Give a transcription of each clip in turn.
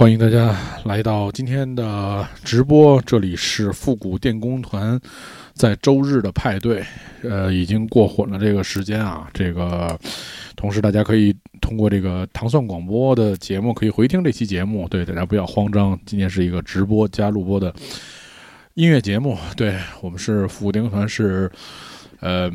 欢迎大家来到今天的直播，这里是复古电工团在周日的派对。呃，已经过混了这个时间啊，这个同时大家可以通过这个糖蒜广播的节目可以回听这期节目。对，大家不要慌张，今天是一个直播加录播的音乐节目。对我们是复古电工团是。呃，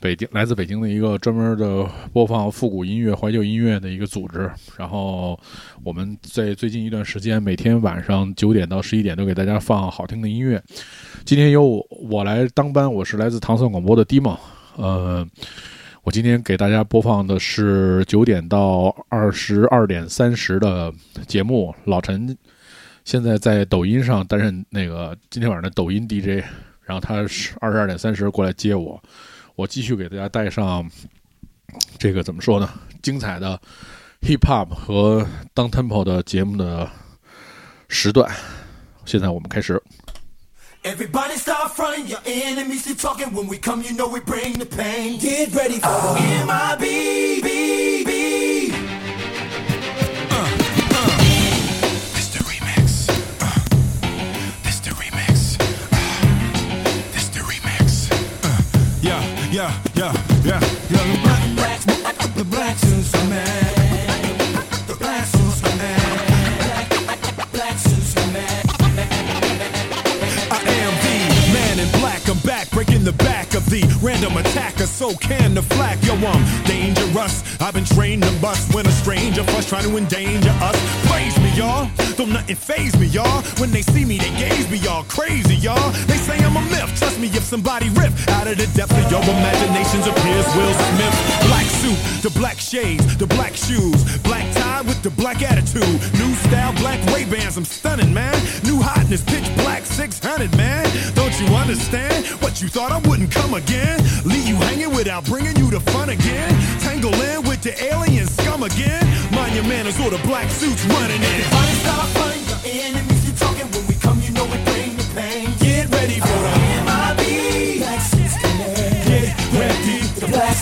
北京来自北京的一个专门的播放复古音乐、怀旧音乐的一个组织。然后我们在最近一段时间，每天晚上九点到十一点都给大家放好听的音乐。今天由我来当班，我是来自唐宋广播的 Dimo。呃，我今天给大家播放的是九点到二十二点三十的节目。老陈现在在抖音上担任那个今天晚上的抖音 DJ。然后他是二十二点三十过来接我，我继续给大家带上这个怎么说呢？精彩的 hip hop 和 down tempo 的节目的时段。现在我们开始。Yeah, yeah, yeah, yeah. The black, black, the black suits are mad. The black suits are mad. Black, black suits. I am the man in black. I'm back, breaking the back the random attacker. So can the flak, yo, I'm dangerous. I've been trained to bust when a stranger fuss trying to endanger us. Praise me, y'all. Don't nothing phase me, y'all. When they see me, they gaze me, y'all. Crazy, y'all. They say I'm a myth. Trust me, if somebody rip out of the depth of your imaginations appears Will Smith. Black suit, the black shades, the black shoes, black tie with the black attitude. New style, black Ray Bans. I'm stunning, man. New hotness, pitch black 600, man. Don't you understand? What you thought I wouldn't come again? Leave you hanging without bringing you to fun again. Tangle in with the alien scum again. Mind your manners or the black suits running in. Fight, stop, enemies you talking when we come, you know bring the pain. Get ready for the MIB. Black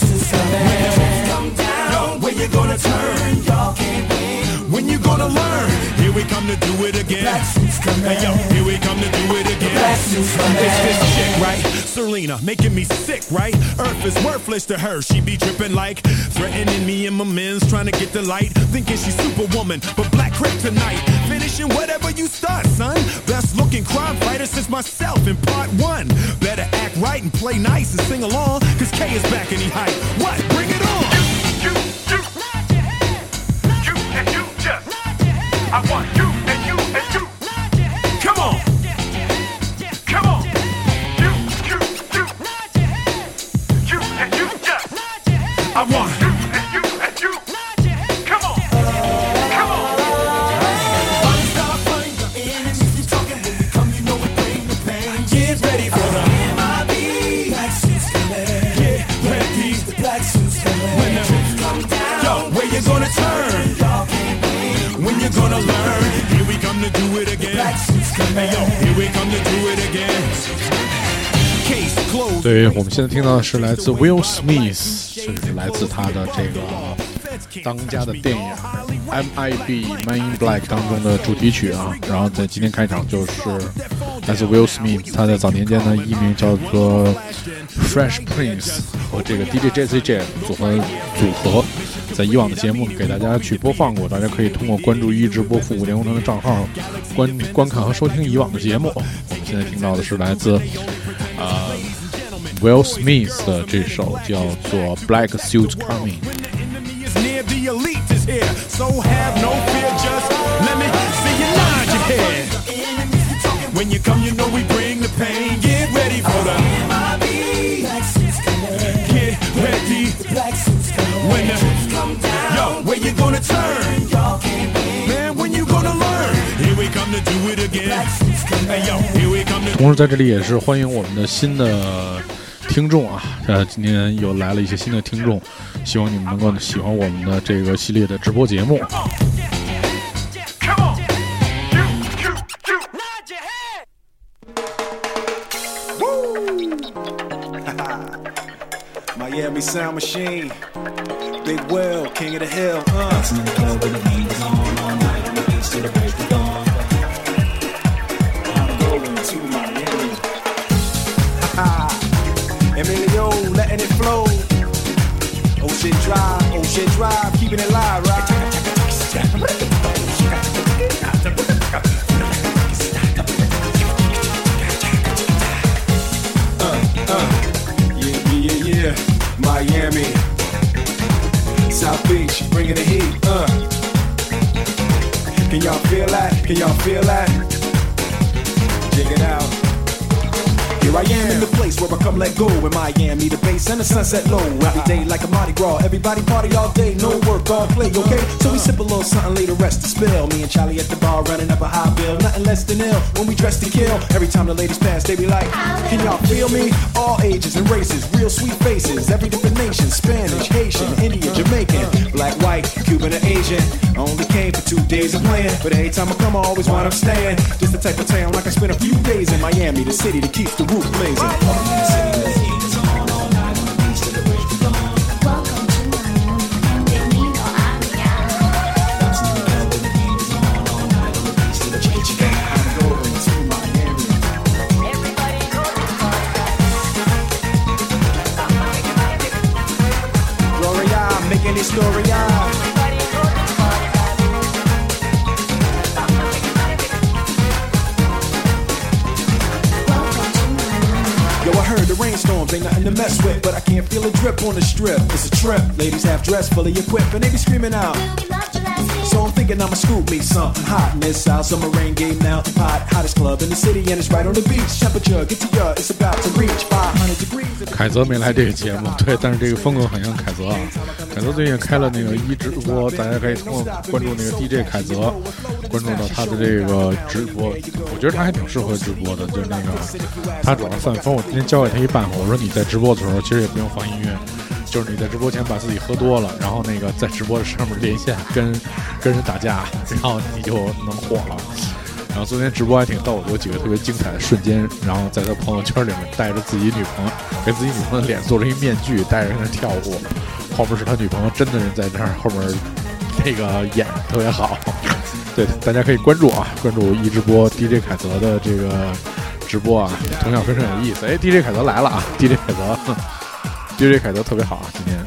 come down, you gonna turn? Y'all can't win. When you gonna learn? Here we come to do it again. Black suits command. Hey yo, here we come to do it again. Black suits command. It's this chick, right? Selena, making me sick, right? Earth is worthless to her. She be tripping like threatening me and my men's trying to get the light. Thinking she's superwoman, but black kryptonite. Finishing whatever you start, son. Best looking crime fighter since myself in part one. Better act right and play nice and sing along. Cause K is back and he hype. What? Bring it on! I want you 我们现在听到的是来自 Will Smith，就是来自他的这个当家的电影 M.I.B. Man in Black 当中的主题曲啊。然后在今天开场就是来自 Will Smith，他在早年间呢艺名叫做 Fresh Prince 和这个 DJ Jazzy J 组合组合，在以往的节目给大家去播放过，大家可以通过关注一直播复古电工程的账号观观看和收听以往的节目。我们现在听到的是来自 Will Smith 的这首叫做 Black Suit Coming。 is near, the elite is here. So have no fear, just let me see you nod your head. When you come, you know we bring the pain. Get ready for the MIB. Get ready. When the yo, where you gonna turn? Man, when you gonna learn? Here we come to do it again. Hey yo, here we come to 同时在这里也是欢迎我们的新的 听众啊，呃，今天又来了一些新的听众，希望你们能够喜欢我们的这个系列的直播节目。The ladies pass, they be like, Can y'all feel me? All ages and races, real sweet faces, every different nation, Spanish, Haitian, Indian, Jamaican, black, white, Cuban, or Asian. Only came for two days of playing, but every time I come, I always wind up staying. Just the type of town like I spent a few days in Miami, the city that keeps the roof blazing. mess with, but I can't feel a drip on the strip. It's a trip. Ladies half dressed, fully equipped, and they be screaming out. We loved you last week. So I'm thinking I'ma scoop me something hot in this South Summer rain game mountain pot. Hottest club in the city, and it's right on the beach. Temperature, get to ya, it's about to reach 500 degrees. 凯泽没来这个节目，对，但是这个风格很像凯泽啊。凯泽最近开了那个一直播，大家可以通过关注那个 DJ 凯泽， 关注到他的这个直播。我觉得他还挺适合直播的，就是那个他主要放风。我今天教给他一办法，我说你在直播的时候其实也不用放音乐，就是你在直播前把自己喝多了，然后那个在直播上面连线跟跟人打架，然后你就能火了。然后昨天直播还挺逗，有几个特别精彩的瞬间。然后在他朋友圈里面带着自己女朋友，给自己女朋友的脸做了一面具，带着在那跳舞。后面是他女朋友真的人在那儿，后面那个演特别好。对，大家可以关注啊，关注一直播 DJ 凯泽的这个直播啊，同样非常有意思。哎，DJ 凯泽来了啊，DJ 凯泽，DJ 凯泽特别好啊，今天。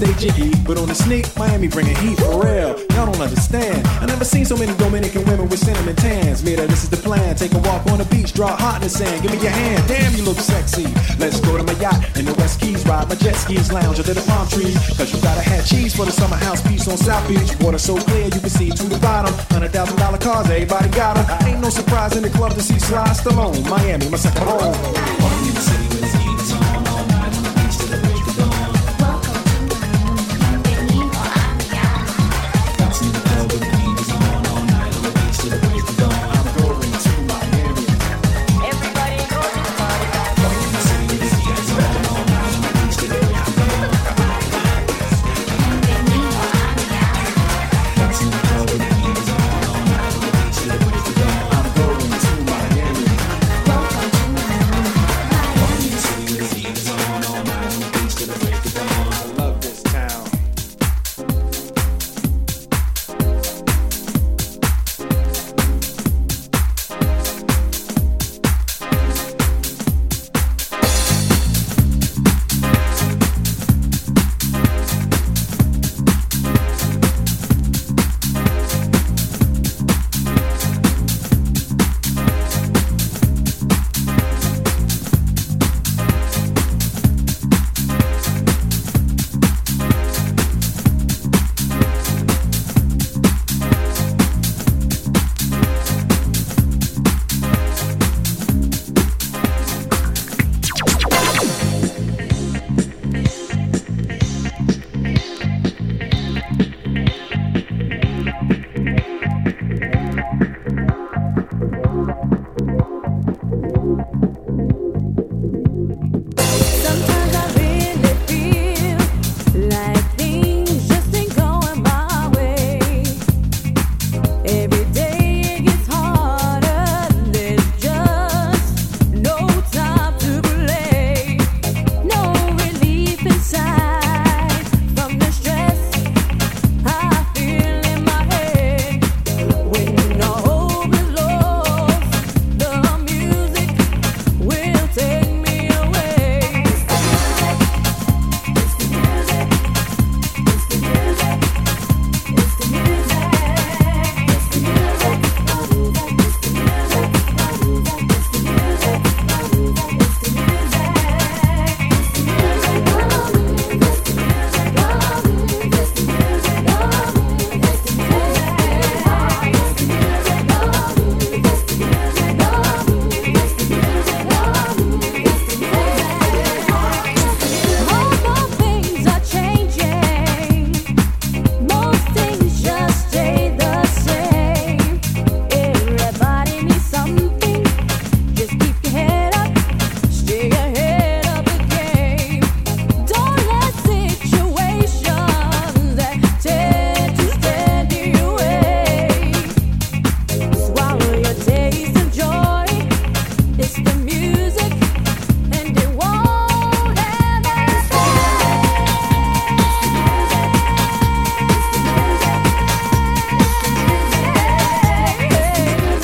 Stay jiggy, but on the sneak, Miami bringing heat for real. Y'all don't understand. I never seen so many Dominican women with cinnamon tans. Mira, this is the plan. Take a walk on the beach, draw hot in the sand. Give me your hand, damn, you look sexy. Let's go to my yacht in the West Keys, ride my jet skis, lounge under the palm trees. Cause you gotta have cheese for the summer house piece on South Beach. Water so clear you can see to the bottom. Hundred thousand dollar cars, everybody got got 'em. Ain't no surprise in the club to see Sly Stallone. Miami, my second home.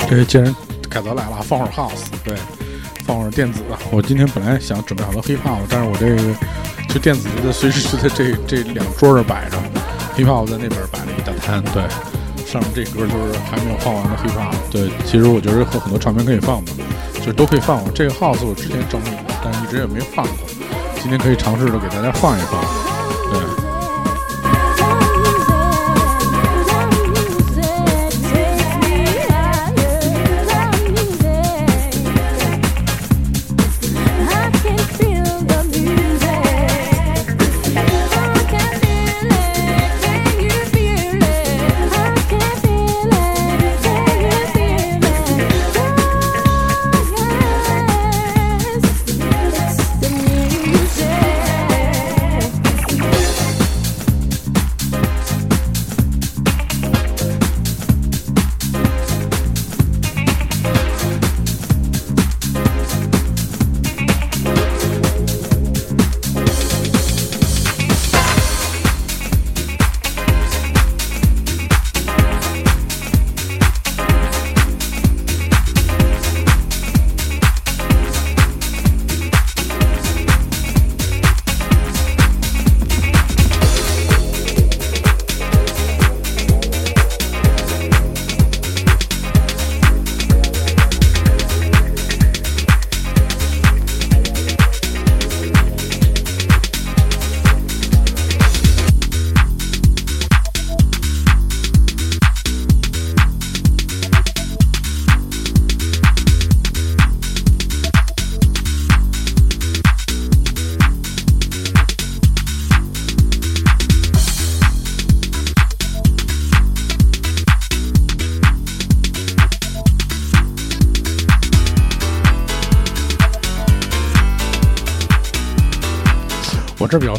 这既然凯泽来了，放会儿 house，对，放会儿电子。我今天本来想准备好了 hip hop，但是我这个就电子的随时就在这这两桌这摆着，hip hop 在那边摆了一大摊，对，上面这歌就是还没有放完的 hip hop，对，其实我觉得有很多唱片可以放的，就是都可以放。这个 house 我之前整理过，但是一直也没放过，今天可以尝试着给大家放一放，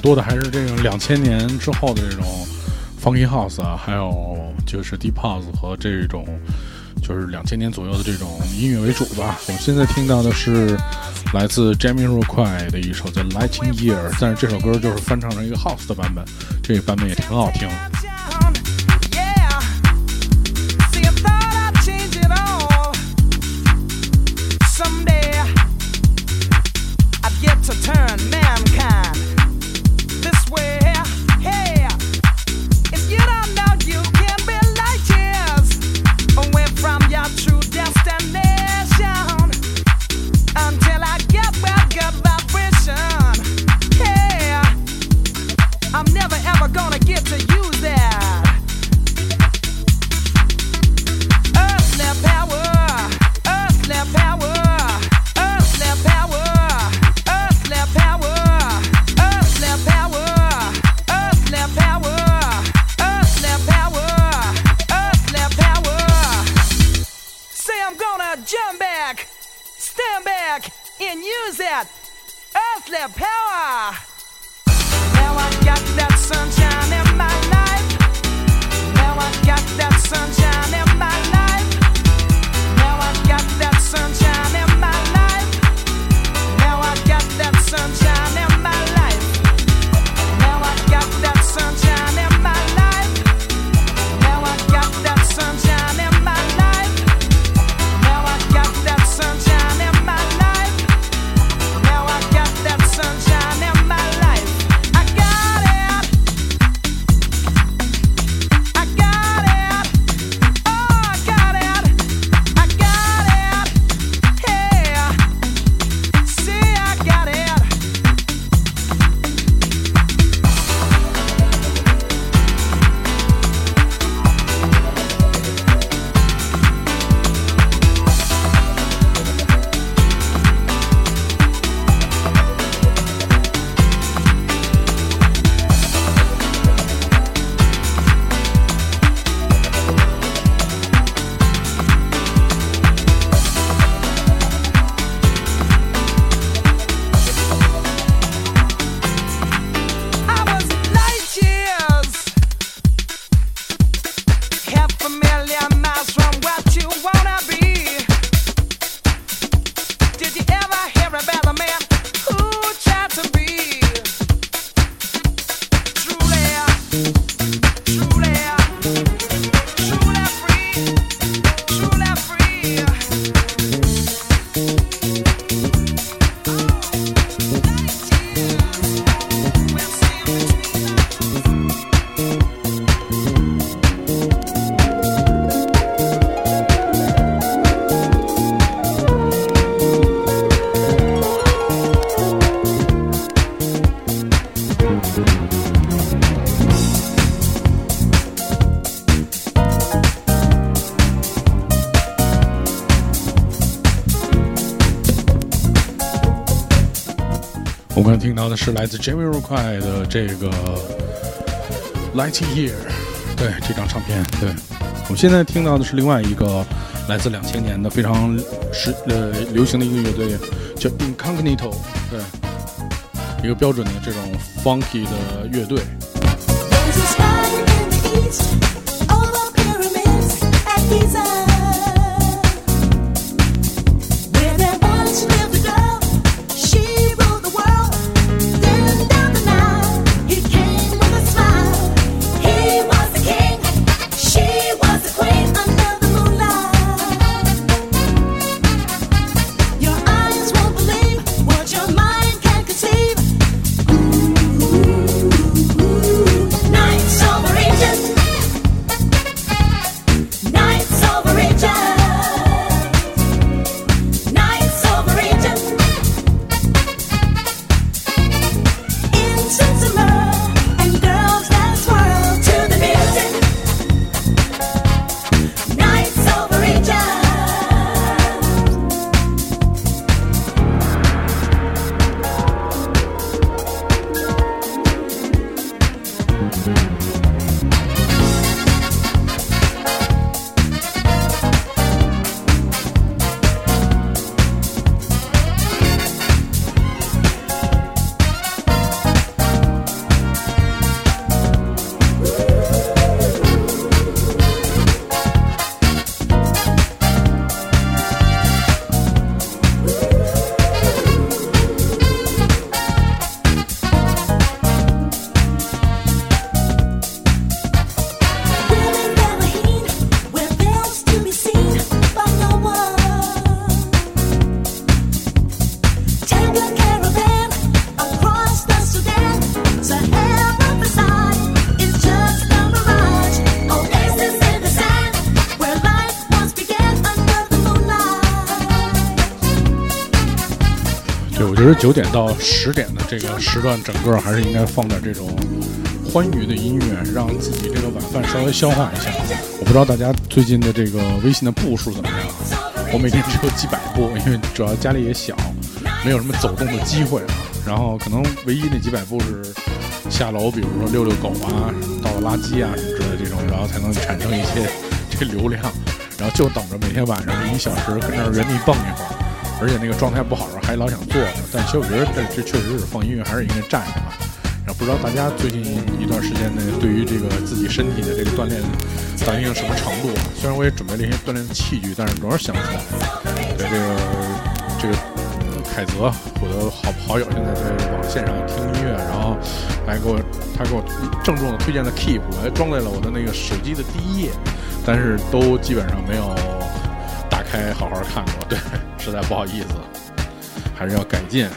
说的还是这种两千年之后的这种 funky house 啊，还有就是 deep house 和这种就是两千年左右的这种音乐为主吧。我们现在听到的是来自 Jamie Roquai 的一首叫《Lighting Year》，但是这首歌就是翻唱成一个 house 的版本，这个版本也挺好听。是来自 JimmyRock 的这个《Light Year》，对这张唱片。对，我们现在听到的是另外一个来自两千年的非常时呃流行的一个乐队，叫 Incognito。对，一个标准的这种 funky 的乐队。对，我觉得九点到十点的这个时段，整个还是应该放点这种欢愉的音乐，让自己这个晚饭稍微消化一下。我不知道大家最近的这个微信的步数怎么样，我每天只有几百步，因为主要家里也小，没有什么走动的机会啊。然后可能唯一那几百步是下楼，比如说遛遛狗啊、倒倒垃圾啊什么之类的这种，然后才能产生一些这流量。然后就等着每天晚上这一小时跟那儿原地蹦一会儿。而且那个状态不好还老想坐着，但其实我觉得这这确实是放音乐还是应该站着啊。然后不知道大家最近一段时间内对于这个自己身体的这个锻炼达到一定什么程度啊？虽然我也准备了一些锻炼的器具，但是总是想不出来。对这个这个凯泽，我的好好友现在在网线上听音乐，然后还给我他给我郑重的推荐了 Keep，我还装在了我的那个手机的第一页，但是都基本上没有打开好好看过，对，实在不好意思，还是要改进。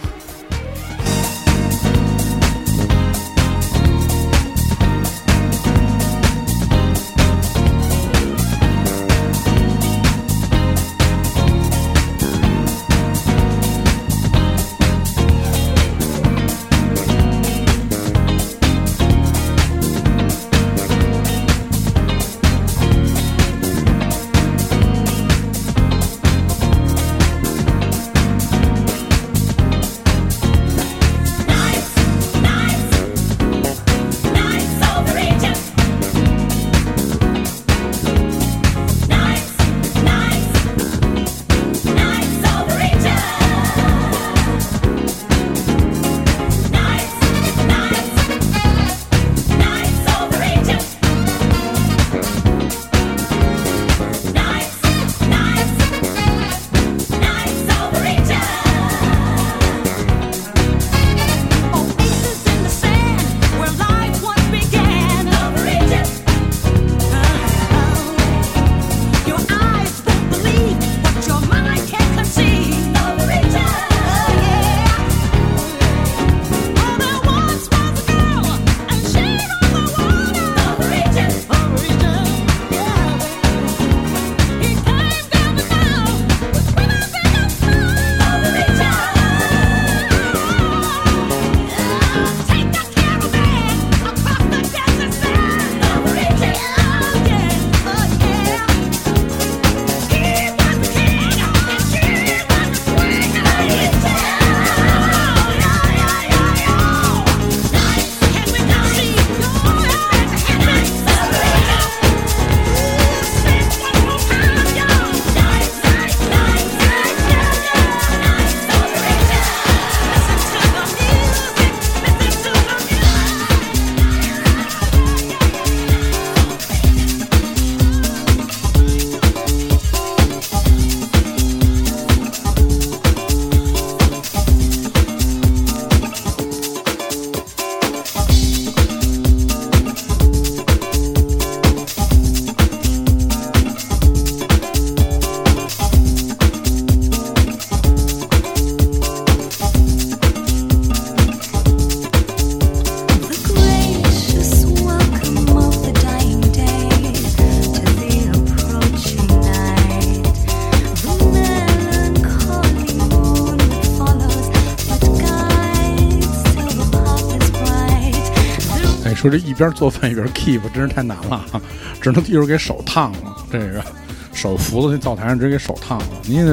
说这一边做饭一边 keep 真是太难了啊，只能一会儿给手烫了，这个手扶在那灶台上直接给手烫了。您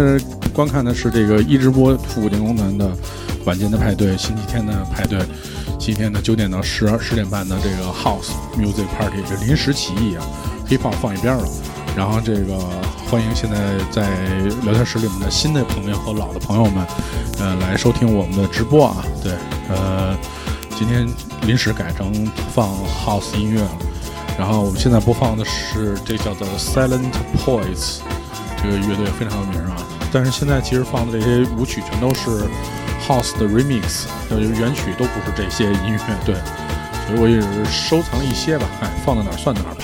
观看的是这个一直播复古电工团的晚间的派对，星期天的派对，星期天的九点到十二十点半的这个 House Music Party，这临时起意啊，hip hop 放一边了。然后这个欢迎现在在聊天室里面的新的朋友和老的朋友们，呃，来收听我们的直播啊。对，呃，今天临时改成放 house 音乐了。然后我们现在播放的是这叫做 Silent Poets 这个乐队非常有名啊。但是现在其实放的这些舞曲全都是 house 的 remix，呃，原曲都不是这些音乐。对，所以我也是收藏一些吧，哎，放到哪儿算哪儿吧。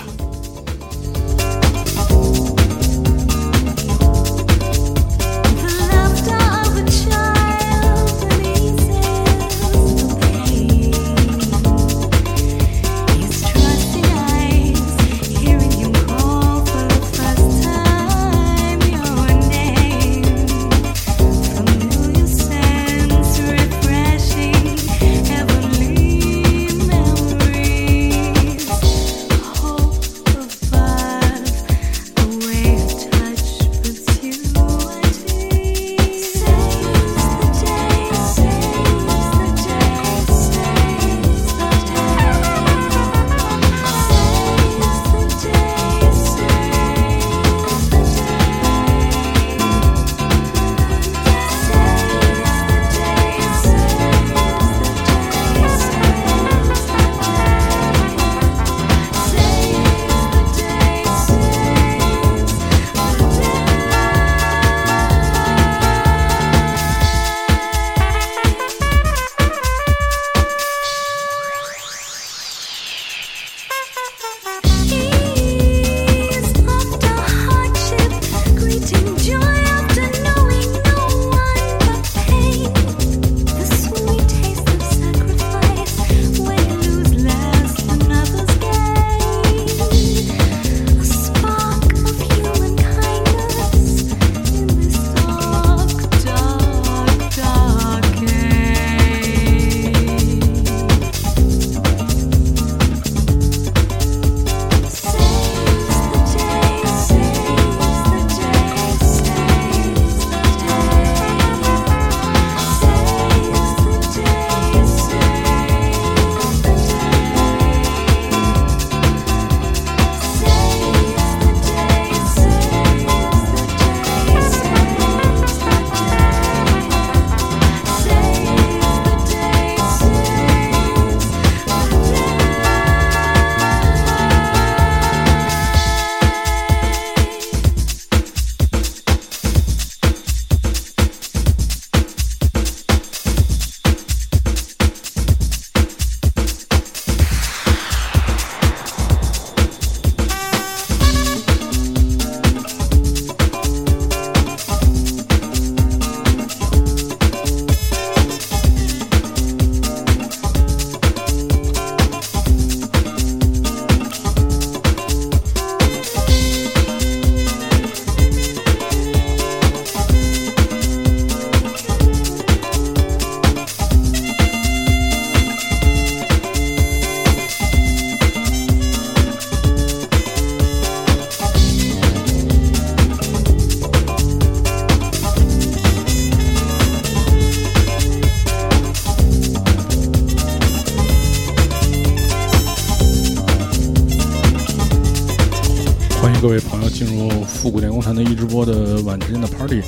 晚之间的 party。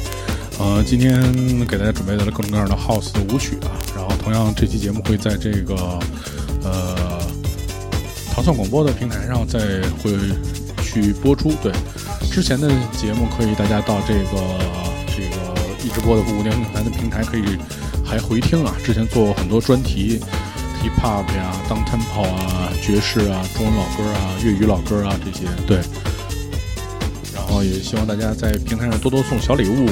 呃，今天给大家准备了各种各样的 house 的舞曲啊，然后同样这期节目会在这个呃糖蒜广播的平台上再会去播出。对，之前的节目可以大家到这个这个一直播的复古电工团的平台可以还回听啊，之前做过很多专题。hip hop 呀、当 tempo 啊、爵士啊、中文老歌啊、粤语老歌啊这些，对。后也希望大家在平台上多多送小礼物，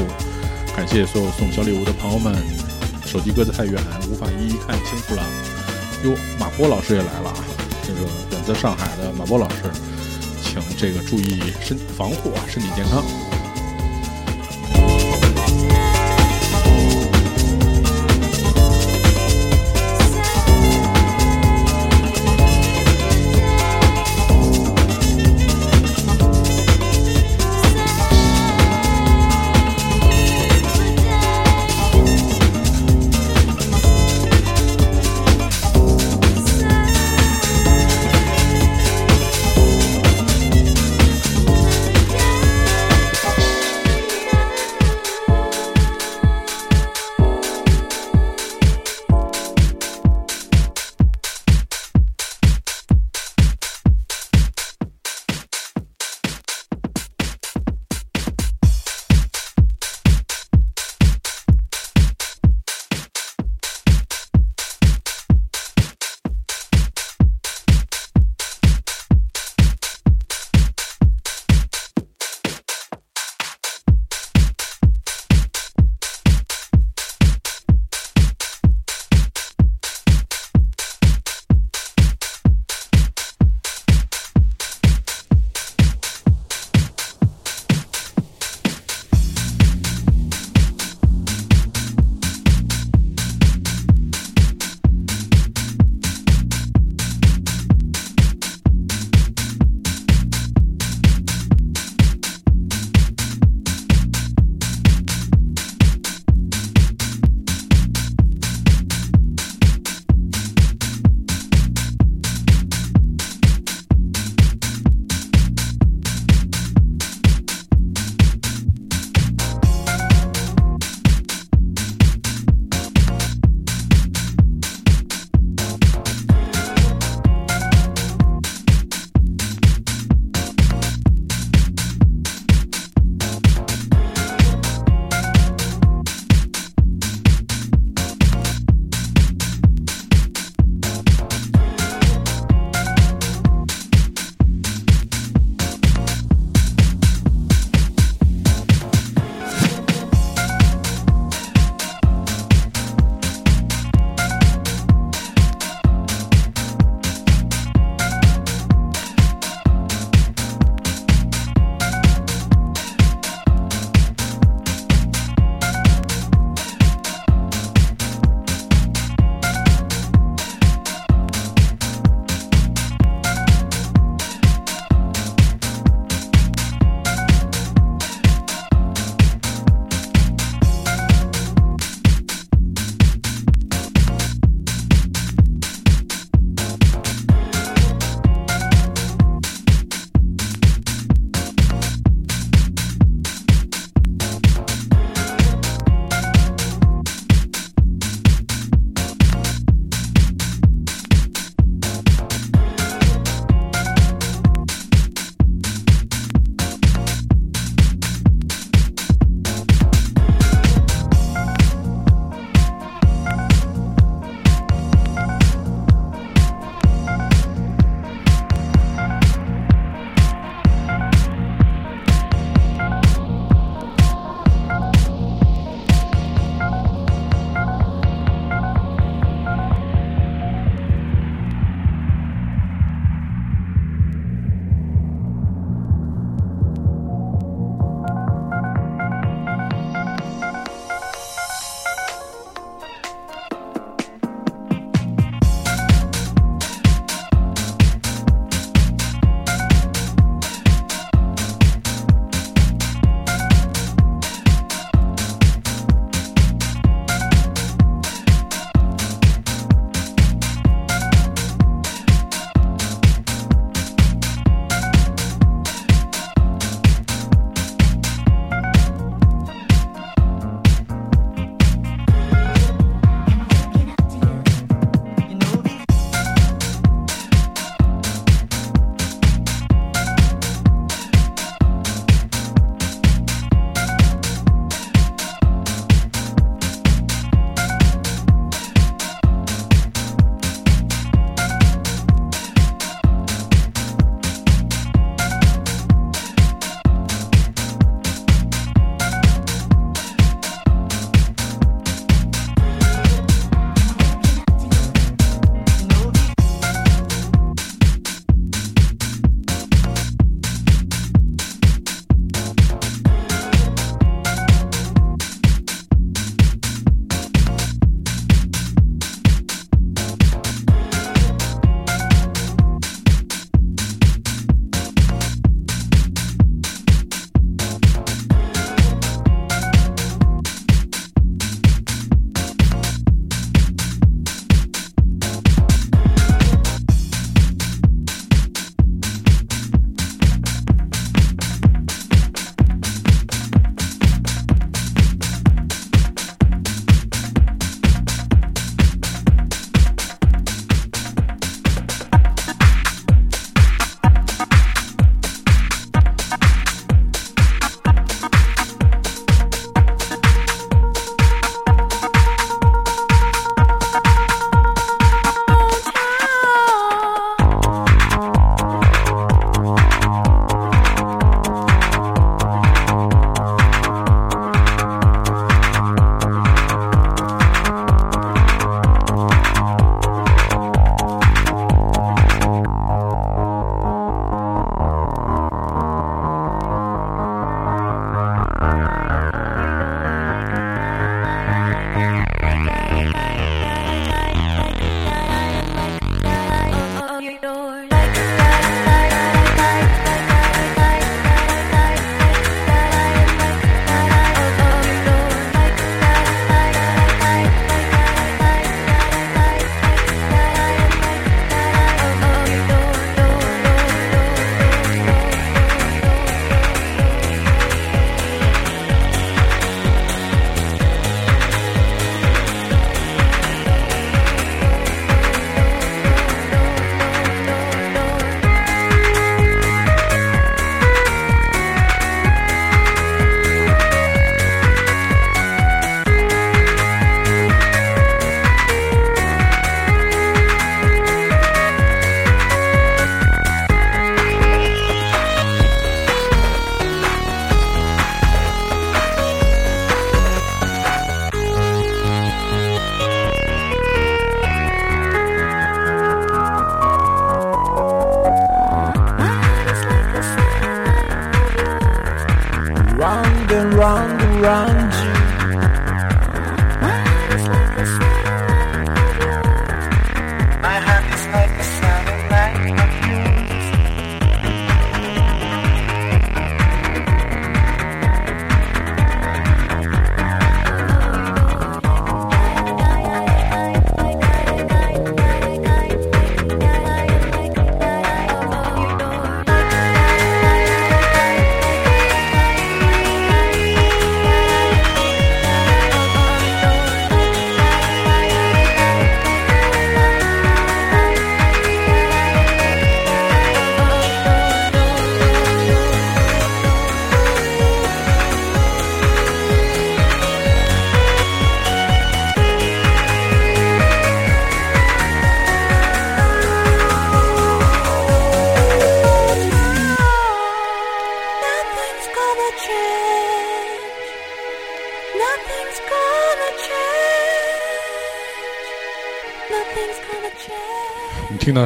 感谢所有送小礼物的朋友们。手机搁得太远，无法一一看清楚了。哟，马波老师也来了啊！这个远在上海的马波老师，请这个注意身防护啊，身体健康。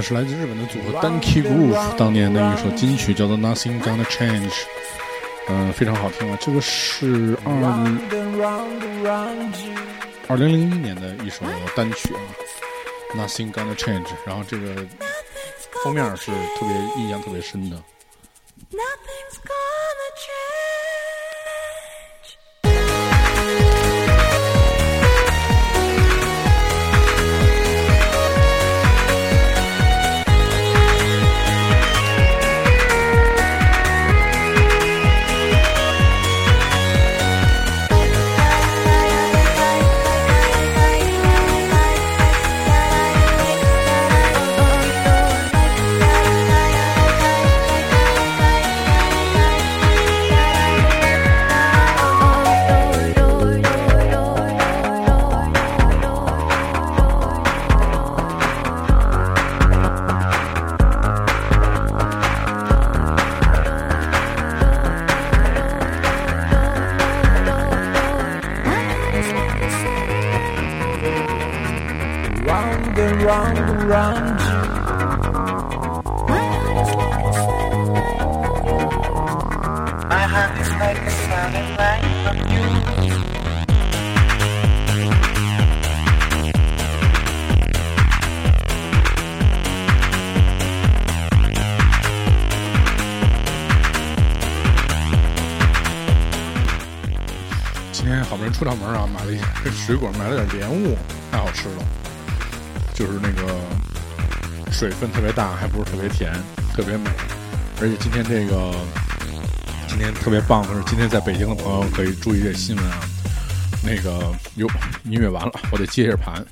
是来自日本的组合 donkey groove 当年的一首金曲叫做 nothing gonna change 嗯非常好听啊这个是二零二零零一年的一首单曲啊 nothing gonna change 然后这个封面是特别印象特别深的。出趟门啊，买了一些水果，买了点莲雾，太好吃了。就是那个水分特别大，还不是特别甜，特别美。而且今天这个今天特别棒的是，今天在北京的朋友可以注意这新闻啊。那个哟，音乐完了，我得接一下盘。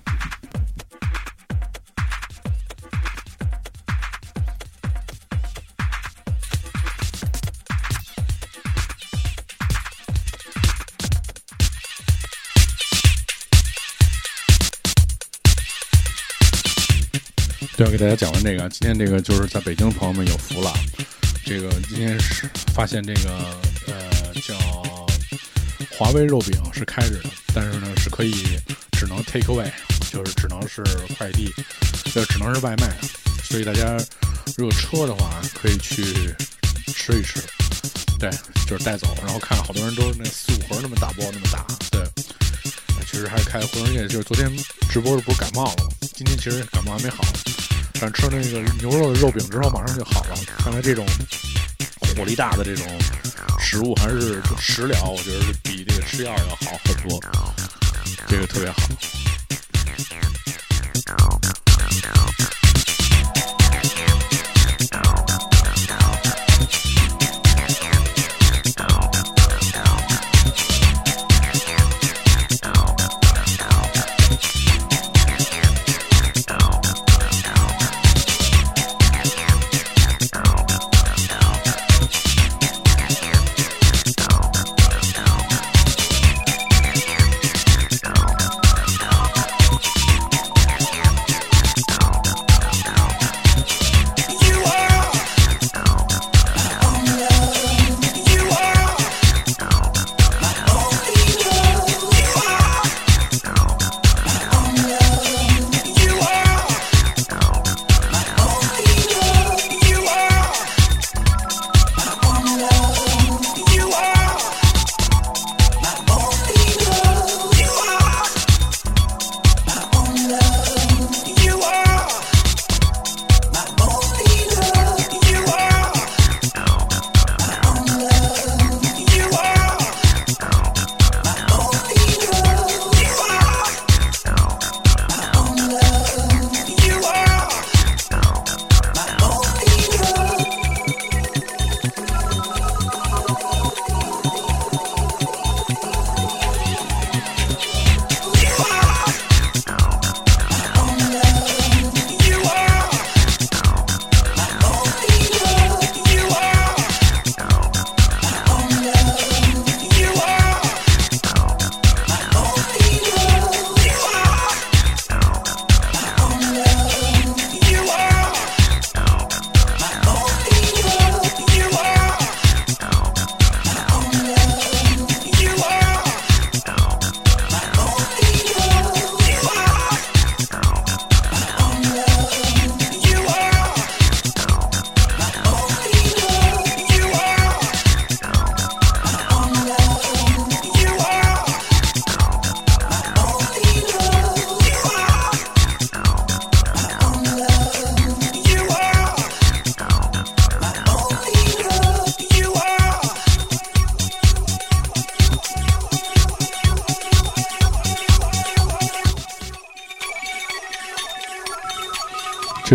要，给大家讲完这个，今天这个就是在北京的朋友们有福了。这个今天是发现这个呃叫华为肉饼是开着的，但是呢是可以只能 take away，就是只能是快递，就只能是外卖。所以大家如果车的话，可以去吃一吃。对，就是带走，然后看好多人都是那四五盒那么大包那么大，对，其实还是开的活，而且就是昨天直播的不是感冒了吗？今天其实感冒还没好，但吃那个牛肉的肉饼之后马上就好了。看来这种火力大的这种食物还是食疗，我觉得比这个吃药要好很多，这个特别好。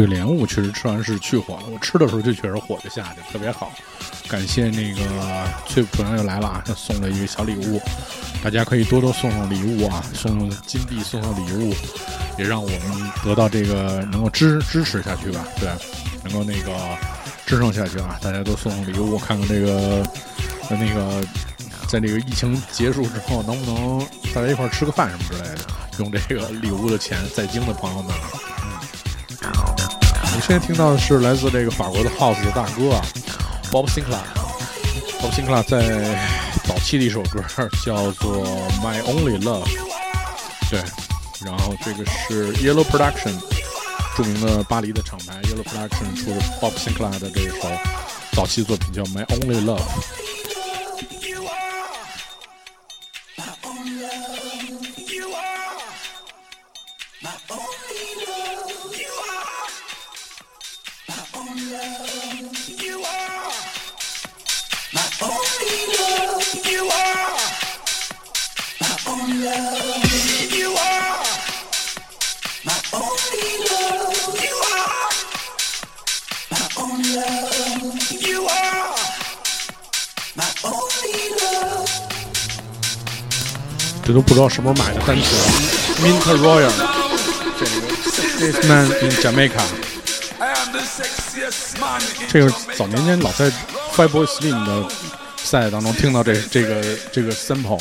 这个莲雾确实吃完是去火的，我吃的时候就确实火就下去，特别好。感谢那个翠普朋友来了啊，送了一个小礼物，大家可以多多送送礼物啊，送送金币，送送礼物，也让我们得到这个能够支支持下去吧，对，能够那个支撑下去啊，大家都送送礼物，看看这个呃那个在这个疫情结束之后，能不能大家一块吃个饭什么之类的，用这个礼物的钱，在京的朋友们。你现在听到的是来自这个法国的 House 的大哥啊，Bob Sinclair。Bob Sinclair 在早期的一首歌叫做《My Only Love》，对，然后这个是 Yellow Production 著名的巴黎的厂牌 Yellow Production 出的 Bob Sinclair 的这一首早期作品叫《My Only Love》。这都不知道什么时候买的单词，Mint Royal，这个 This Man in Jamaica，这个早年间老在 Fatboy Slim 的赛当中听到这这个这个 sample，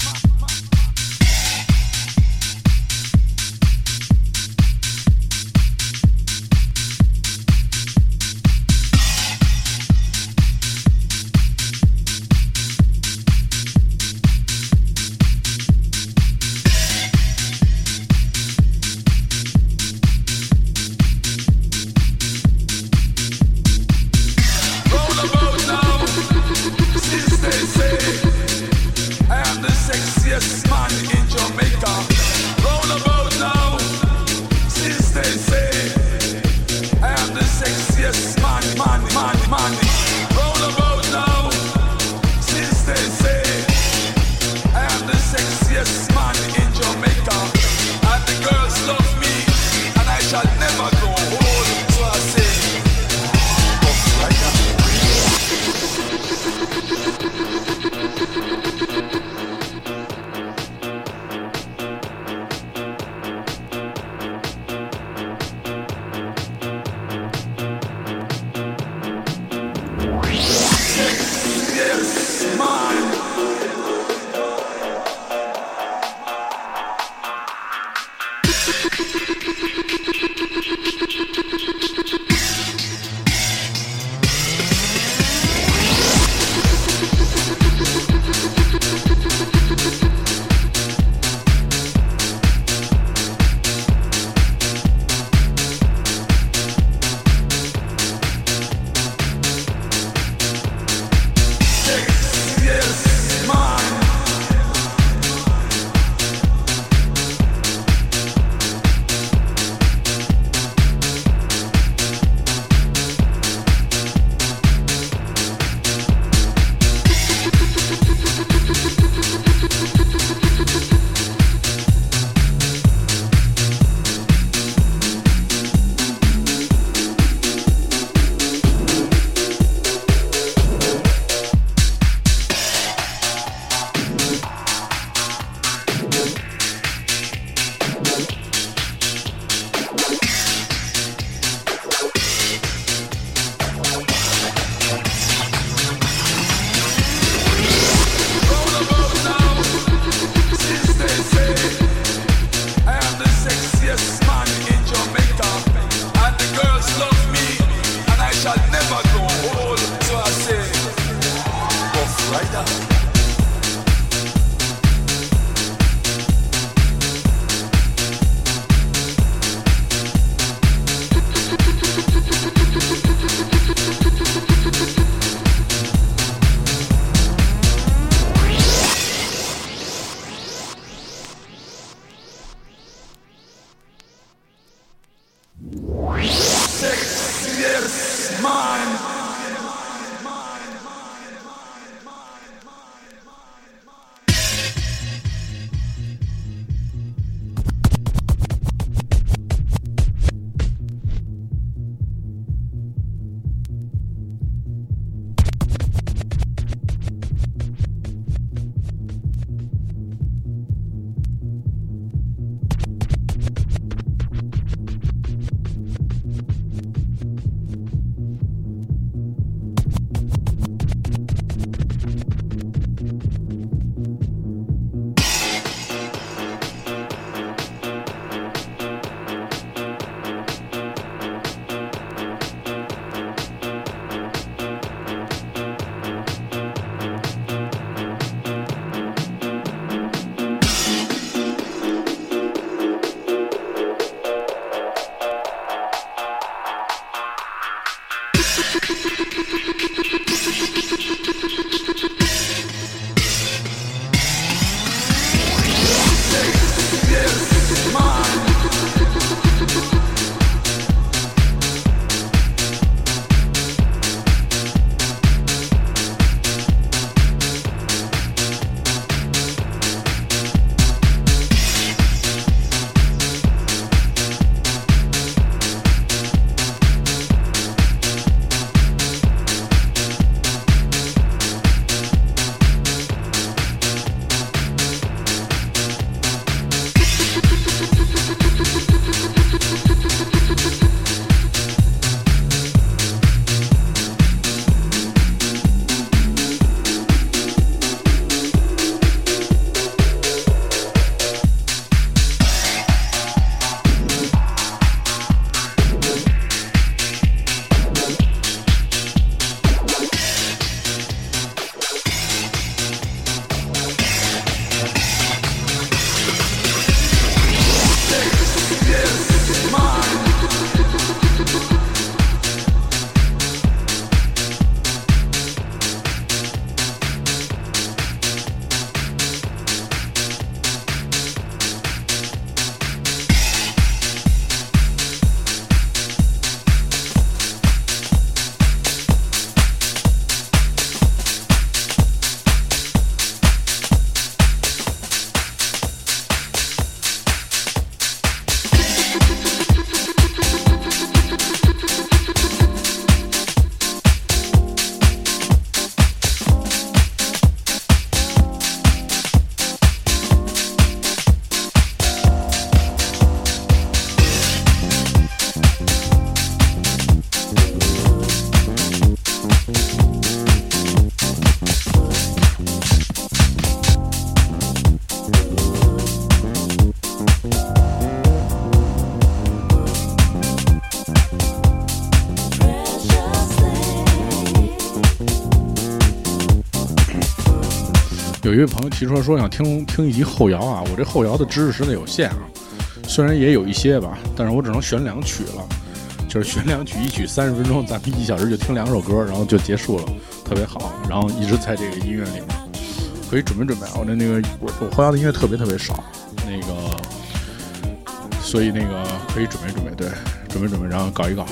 有一位朋友提出来说想听听一集后摇啊，我这后摇的知识实在有限啊，虽然也有一些吧，但是我只能选两曲了，就是选两曲，一曲三十分钟，咱们一小时就听两首歌，然后就结束了，特别好，然后一直在这个音乐里面，可以准备准备，我的那个我我后摇的音乐特别特别少，那个，所以那个可以准备准备，对，准备准备，然后搞一搞。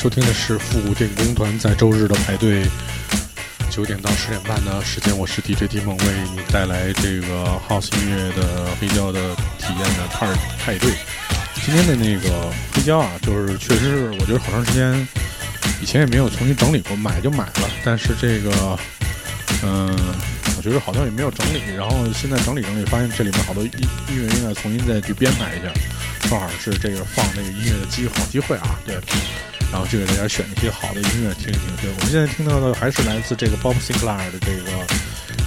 收听的是复古电工团在周日的排队，九点到十点半的时间，我是 DJ 迪梦为你带来这个 house 音乐的黑胶的体验的派派对。今天的那个黑胶啊，就是确实是我觉得好长时间以前也没有重新整理过，买就买了，但是这个嗯。我觉得好像也没有整理，然后现在整理整理，发现这里面好多音音乐应该重新再去编排一下，正好是这个放那个音乐的机好机会啊，对，然后就给大家选一些好的音乐听一听。对我们现在听到的还是来自这个 Bob Sinclair 的这个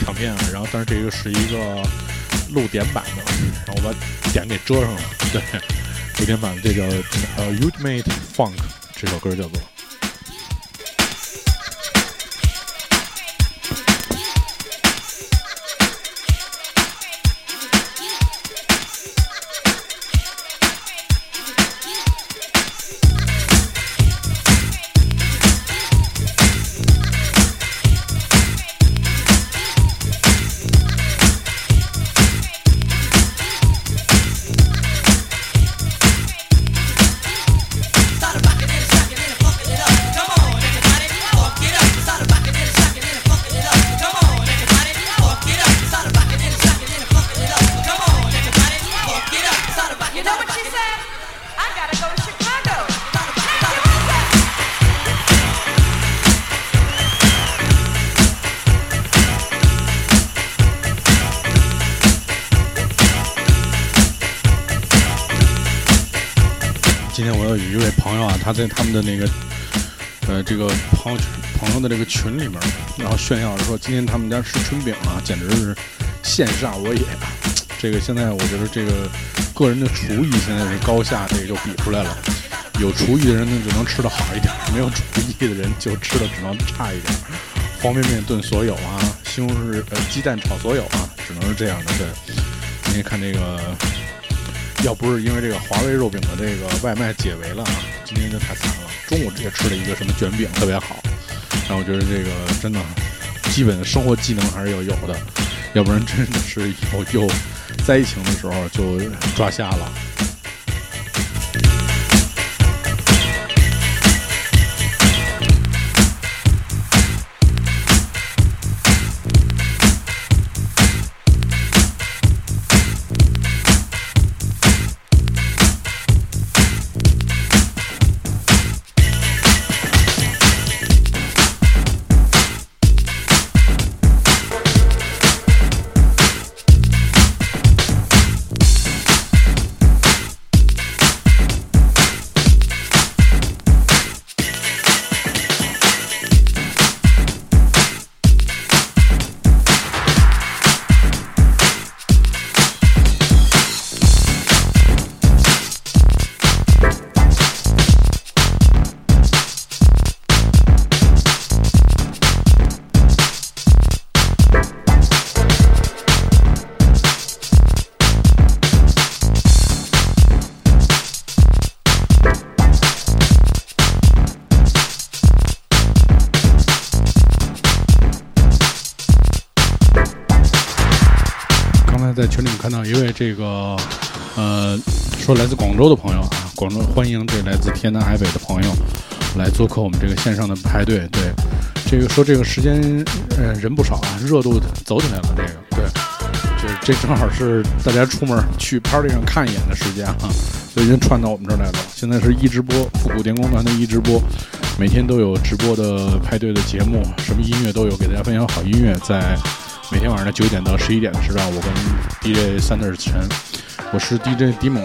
唱片啊，然后但是这个是一个露点版的，然后我把点给遮上了，对，露点版的这个呃 Ultimate Funk 这首歌叫做。那个呃这个朋友朋友的这个群里面，然后炫耀着说，今天他们家吃春饼啊，简直是羡煞我也。这个现在我觉得这个个人的厨艺现在是高下这个就比出来了，有厨艺的人呢就能吃得好一点，没有厨艺的人就吃的只能差一点。方便面炖所有啊，西红柿呃鸡蛋炒所有啊，只能是这样的。对，今天看这个。要不是因为这个华为肉饼的这个外卖解围了啊，今天就太惨了。中午直接吃了一个什么卷饼，特别好。然后我觉得这个真的，基本的生活技能还是要有的，要不然真的是以后又灾情的时候就抓瞎了。刚才在群里面看到一位这个，呃，说来自广州的朋友啊，广州欢迎这来自天南海北的朋友来做客我们这个线上的派对。对，这个说这个时间，呃，人不少啊，热度走起来了。这个对，就是这正好是大家出门去 party 上看一眼的时间哈、所以已经串到我们这儿来了。现在是一直播，复古电工团的一直播，每天都有直播的派对的节目，什么音乐都有，给大家分享好音乐，在。每天晚上的九点到十一点的时段，我跟 DJ Sanders 陈，我是 DJ 迪蒙。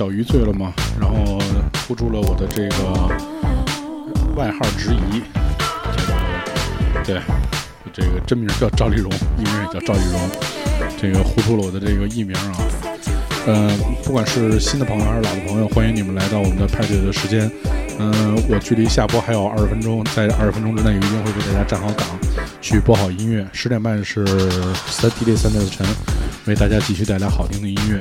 小鱼醉了吗？然后呼出了我的这个外号之一，这个对，这个真名叫赵丽蓉，艺名也叫赵丽蓉，这个呼出了我的这个艺名啊。呃，不管是新的朋友还是老的朋友，欢迎你们来到我们的派对的时间。嗯、我距离下播还有二十分钟，在二十分钟之内，一定会给大家站好岗，去播好音乐。十点半是三 DJ 三代的陈，为大家继续带来好听的音乐。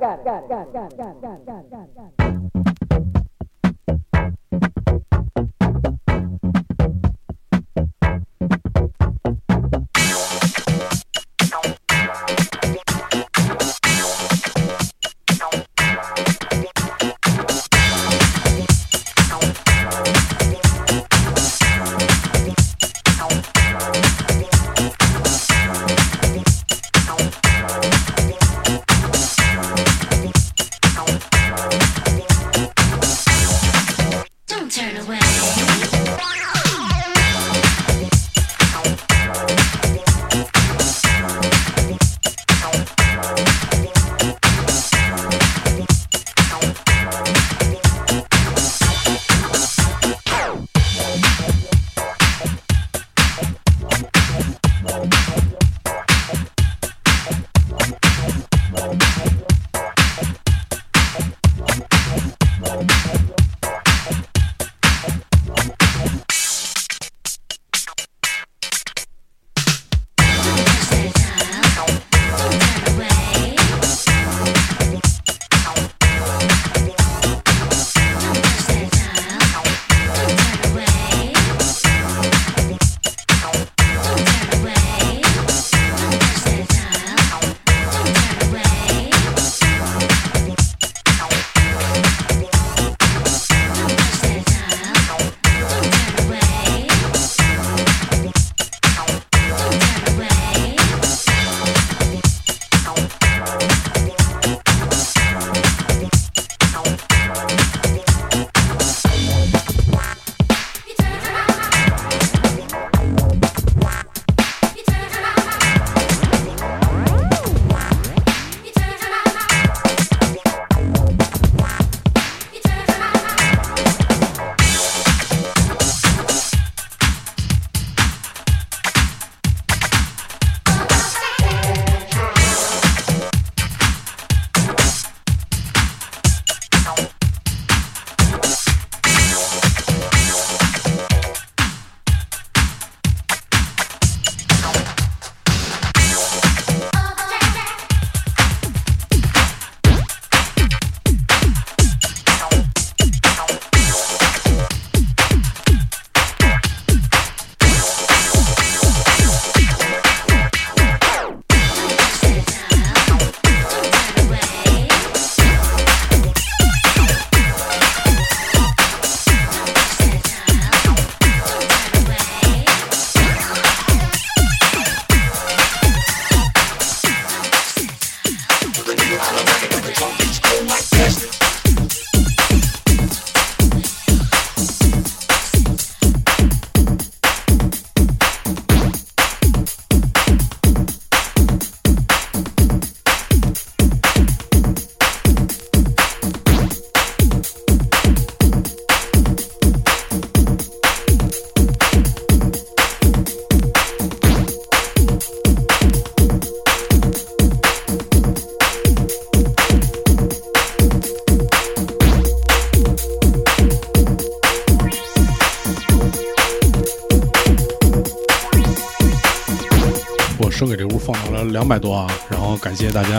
got it. Got it. Got it. Got it. Got it. Got it. Got it. Got it.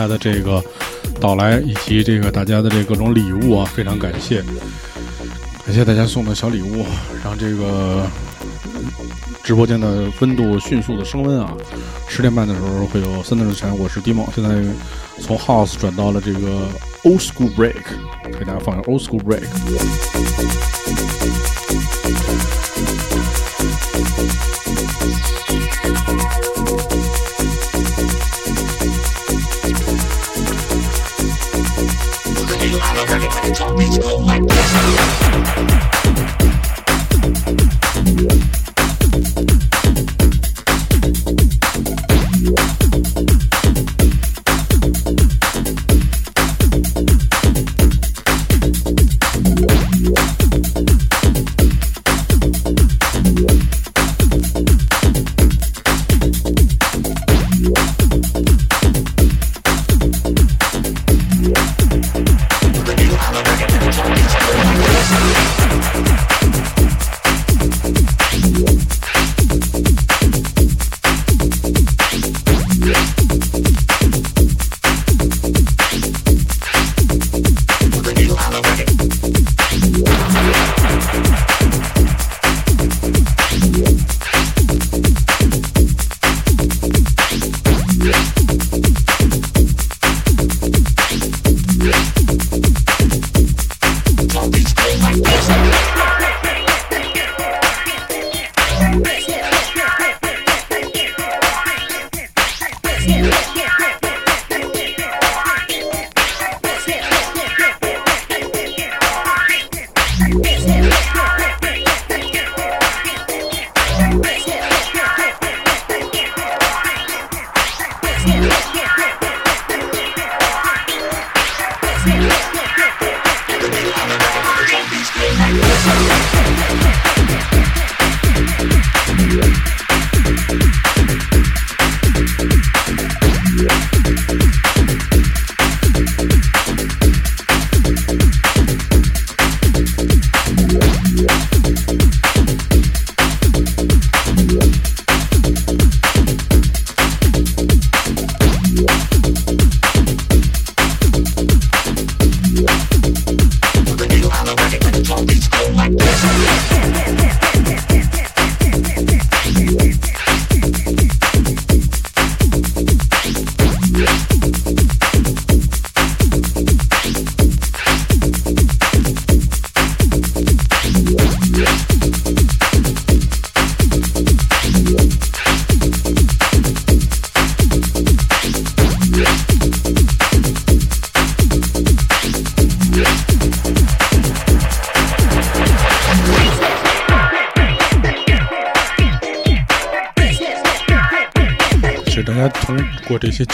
的这个到来以及这个大家的这各种礼物啊，非常感谢，感谢大家送的小礼物，让这个直播间的温度迅速的升温啊！十点半的时候会有三段之前，我是 Dimo，现在从 House 转到了这个 Old School Break，给大家放一个 Old School Break。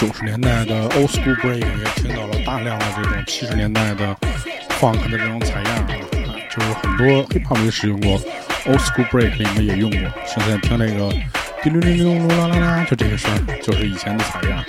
九十年代的 old school break 也听到了大量的这种七十年代的 funk 的这种采样啊，就是很多 hip hop 也使用过，old school break 里面也用过。现在听那个滴溜溜噜噜啦啦啦，就这个声，就是以前的采样。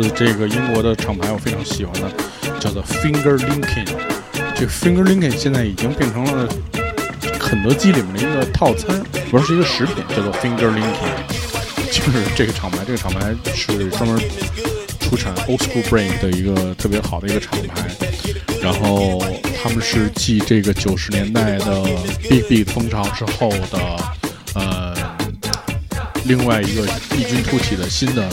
是这个英国的厂牌，我非常喜欢的，叫做 Finger Linkin。这 Finger Linkin 现在已经变成了肯德基里面的一个套餐，不是是一个食品，叫做 Finger Linkin。就是这个厂牌，这个厂牌是专门出产 Old School Break 的一个特别好的一个厂牌。然后他们是继这个九十年代的 Big Beat 风潮之后的，呃，另外一个异军突起的新的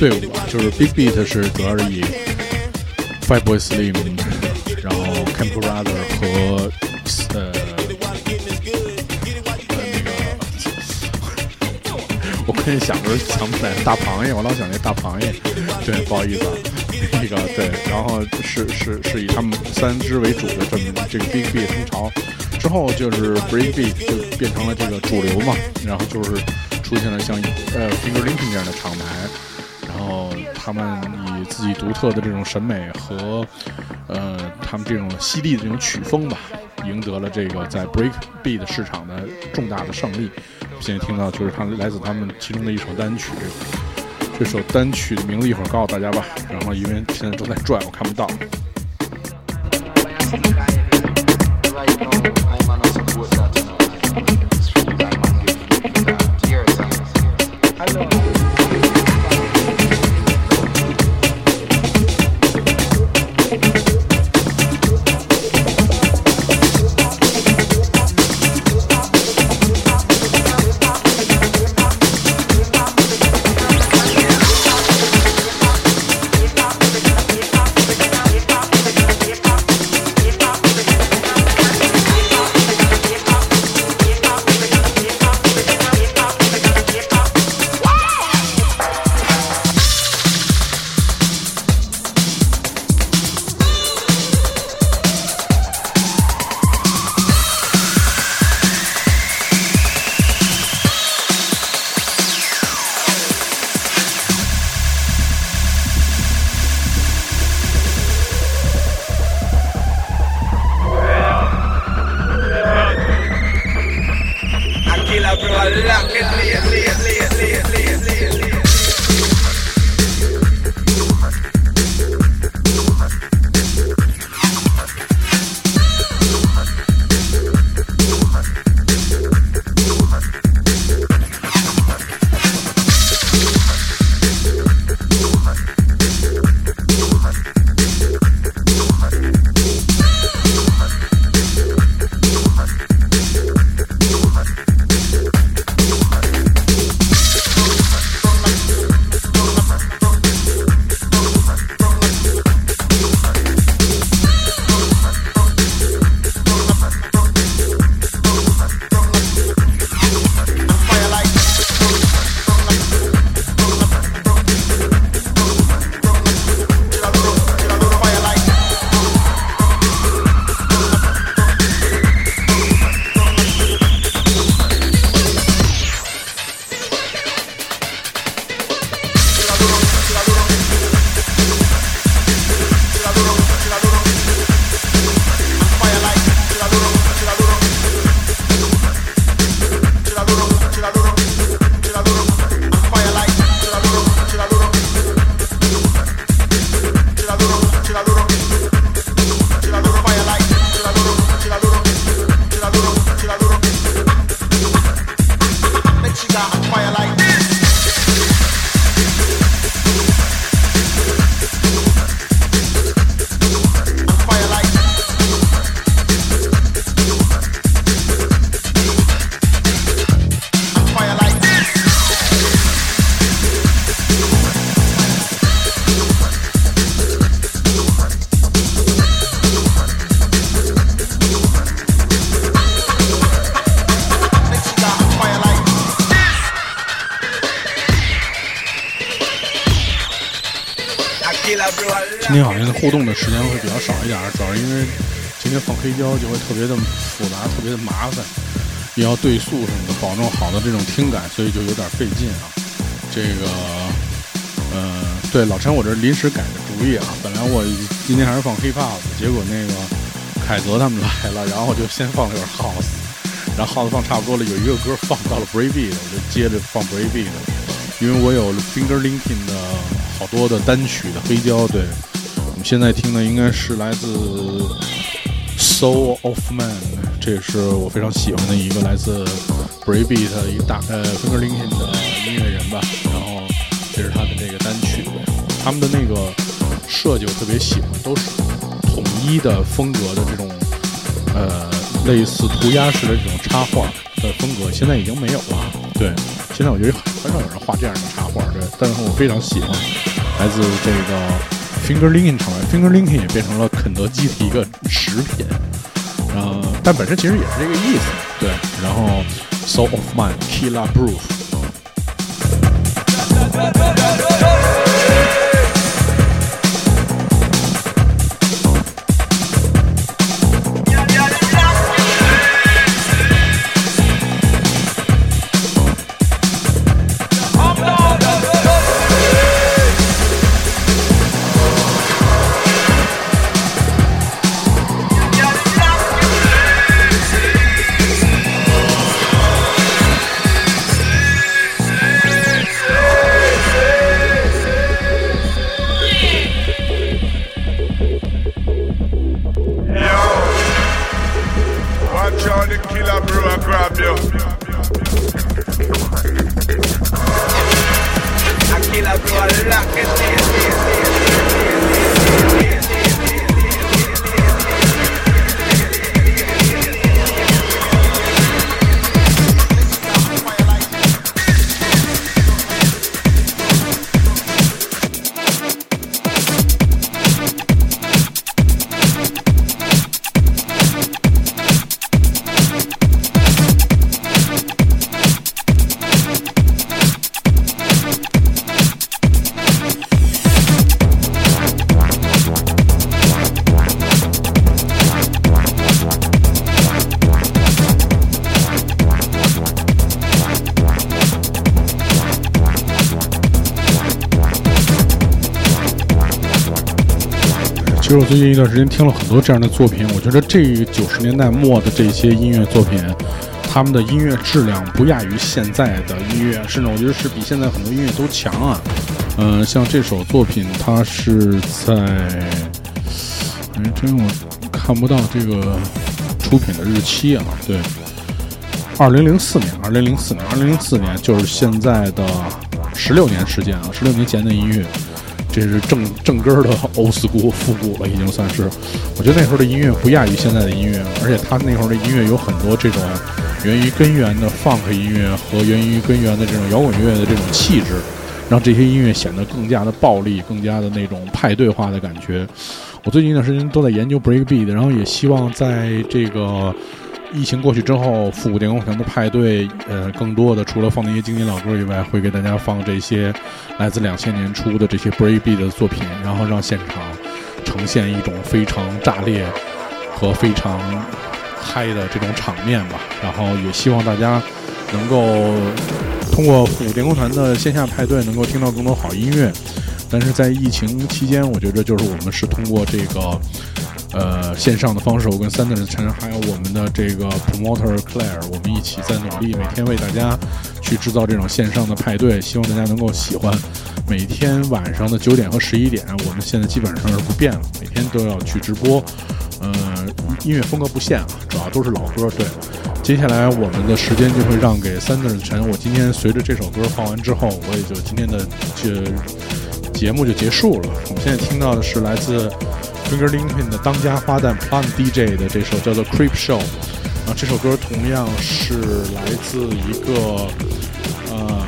队伍吧，就是 Big Beat 是主要是以 Five Boy Slim，然后 Camp Brother 和呃呃那个，我刚才想着想不起来大螃蟹，我老想那大螃蟹，对，不好意思啊。那个对，然后是是是以他们三支为主的这么这个 Big Beat 风潮，之后就是 Break Beat 就变成了这个主流嘛，然后就是出现了像呃 Finger Linkin 这样的厂牌，他们以自己独特的这种审美和呃他们这种犀利的这种曲风吧，赢得了这个在 Break Beat 市场的重大的胜利。现在听到就是他们来自他们其中的一首单曲。这首单曲的名字一会儿告诉大家吧，然后因为现在正在转，我看不到。特别的复杂，特别的麻烦，也要对速什么的，保证好的这种听感，所以就有点费劲啊。这个，呃，对，老陈，我这临时改的主意啊，本来我今天还是放 hiphop，结果那个凯泽他们来了，然后我就先放了会儿 house，然后 house 放差不多了，有一个歌放到了 breakbeat，我就接着放 breakbeat，因为我有 finger linking 的好多的单曲的黑胶，对。我们现在听的应该是来自 So of Man，这也是我非常喜欢的一个来自 Breakbeat 一个大呃 Finger Lincoln 的音乐人吧。然后这是他的这个单曲，他们的那个设计我特别喜欢，都是统一的风格的这种呃类似涂鸦式的这种插画的风格，现在已经没有了。对，现在我觉得很少有人画这样的插画，对，但是我非常喜欢来自这个。Finger Linkin 厂牌，Finger Lincoln 也变成了肯德基的一个食品，但本身其实也是这个意思，对。然后，so of Man killer Proof。其实我最近一段时间听了很多这样的作品，我觉得这九十年代末的这些音乐作品，他们的音乐质量不亚于现在的音乐，甚至我觉得是比现在很多音乐都强啊。嗯、像这首作品，它是在，哎，真我看不到这个出品的日期啊。对，二零零四年，二零零四年，二零零四年就是现在的十六年时间啊，十六年前的音乐。这是正正根儿的欧斯古复古了，已经算是。我觉得那时候的音乐不亚于现在的音乐，而且他那时候的音乐有很多这种源于根源的 funk 音乐和源于根源的这种摇滚乐的这种气质，让这些音乐显得更加的暴力，更加的那种派对化的感觉。我最近一段时间都在研究 breakbeat，然后也希望在这个。疫情过去之后，复古电工城的派对，呃，更多的除了放那些经典老歌以外，会给大家放这些来自两千年初的这些 breakbeat 的作品，然后让现场呈现一种非常炸裂和非常嗨的这种场面吧。然后也希望大家能够通过复古电工团的线下派对，能够听到更多好音乐。但是在疫情期间，我觉得就是我们是通过这个。呃，线上的方式，我跟 Sanders 陈还有我们的这个 promoter Claire，我们一起在努力，每天为大家去制造这种线上的派对，希望大家能够喜欢。每天晚上的九点和十一点，我们现在基本上是不变了，每天都要去直播。呃，音乐风格不限啊，主要都是老歌。对，接下来我们的时间就会让给三字陈。我今天随着这首歌放完之后，我也就今天的这节目就结束了。我们现在听到的是来自 Finger Linkin 的当家花旦 Plum DJ 的这首叫做《Creep Show》。啊，这首歌同样是来自一个呃，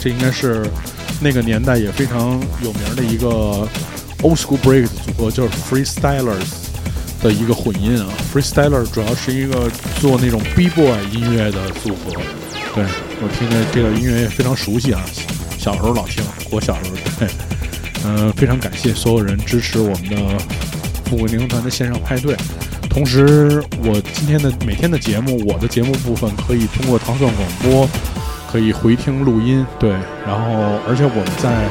这应该是那个年代也非常有名的一个 Old School Break 的组合，就是 Freestylers 的一个混音啊。Freestyler 主要是一个做那种 B-boy 音乐的组合。对我听的这个音乐也非常熟悉啊，小时候老听，我小时候对，嗯、非常感谢所有人支持我们的富贵柠檬团的线上派对。同时，我今天的每天的节目，我的节目部分可以通过糖蒜广播可以回听录音，对，然后而且我们在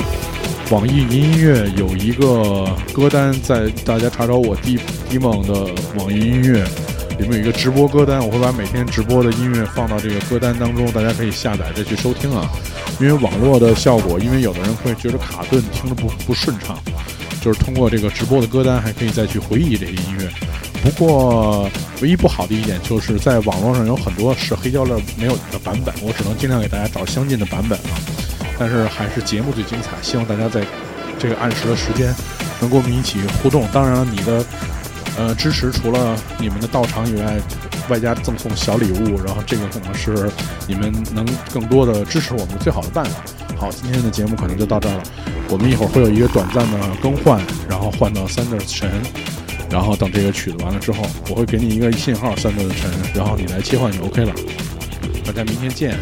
网易云音乐有一个歌单，在大家查找我 D D 梦的网易音乐里面有一个直播歌单，我会把每天直播的音乐放到这个歌单当中，大家可以下载再去收听啊。因为网络的效果，因为有的人会觉得卡顿，听着不不顺畅，就是通过这个直播的歌单还可以再去回忆这些音乐。不过，唯一不好的一点就是在网络上有很多是黑胶的没有的版本，我只能尽量给大家找相近的版本啊。但是还是节目最精彩，希望大家在这个按时的时间能跟我们一起互动。当然了，你的呃支持除了你们的到场以外，外加赠送小礼物，然后这个可能是你们能更多的支持我们最好的办法。好，今天的节目可能就到这儿了，我们一会儿会有一个短暂的更换，然后换到 Sanders 陈。然后等这个曲子完了之后，我会给你一个信号三个的神，然后你来切换就 OK 了。大家明天见。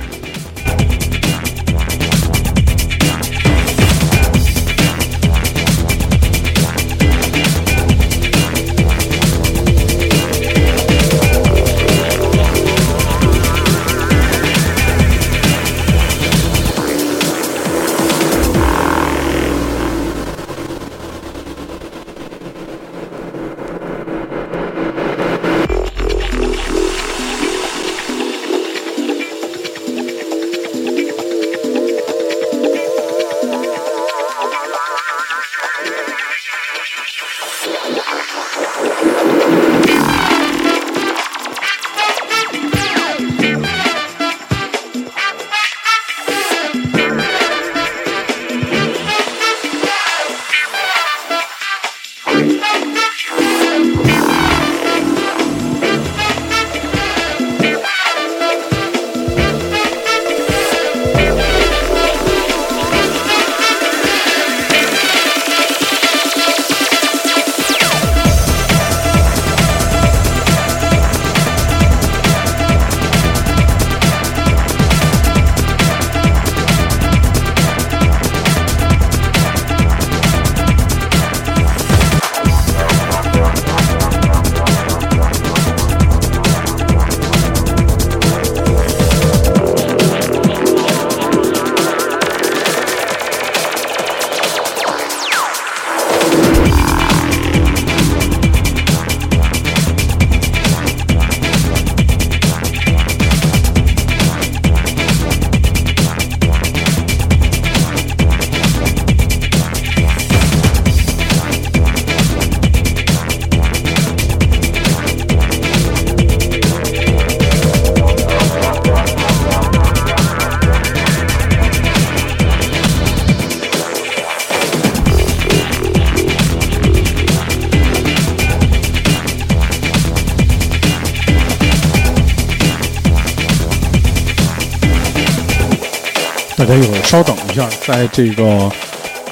稍等一下，在这个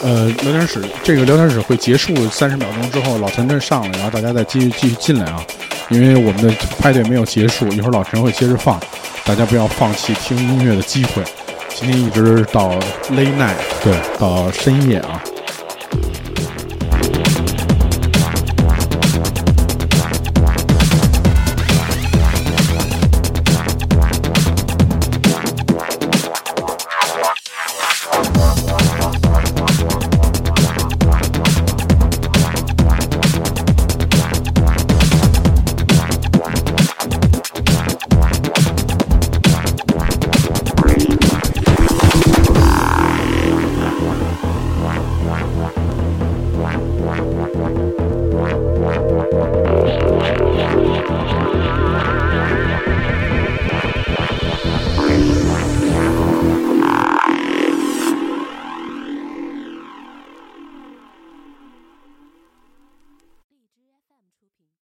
呃聊天室，这个聊天室会结束三十秒钟之后，老陈这上来，然后大家再继续继续进来啊，因为我们的派对没有结束，一会儿老陈会接着放，大家不要放弃听音乐的机会。今天一直到 late night，对，到深夜啊。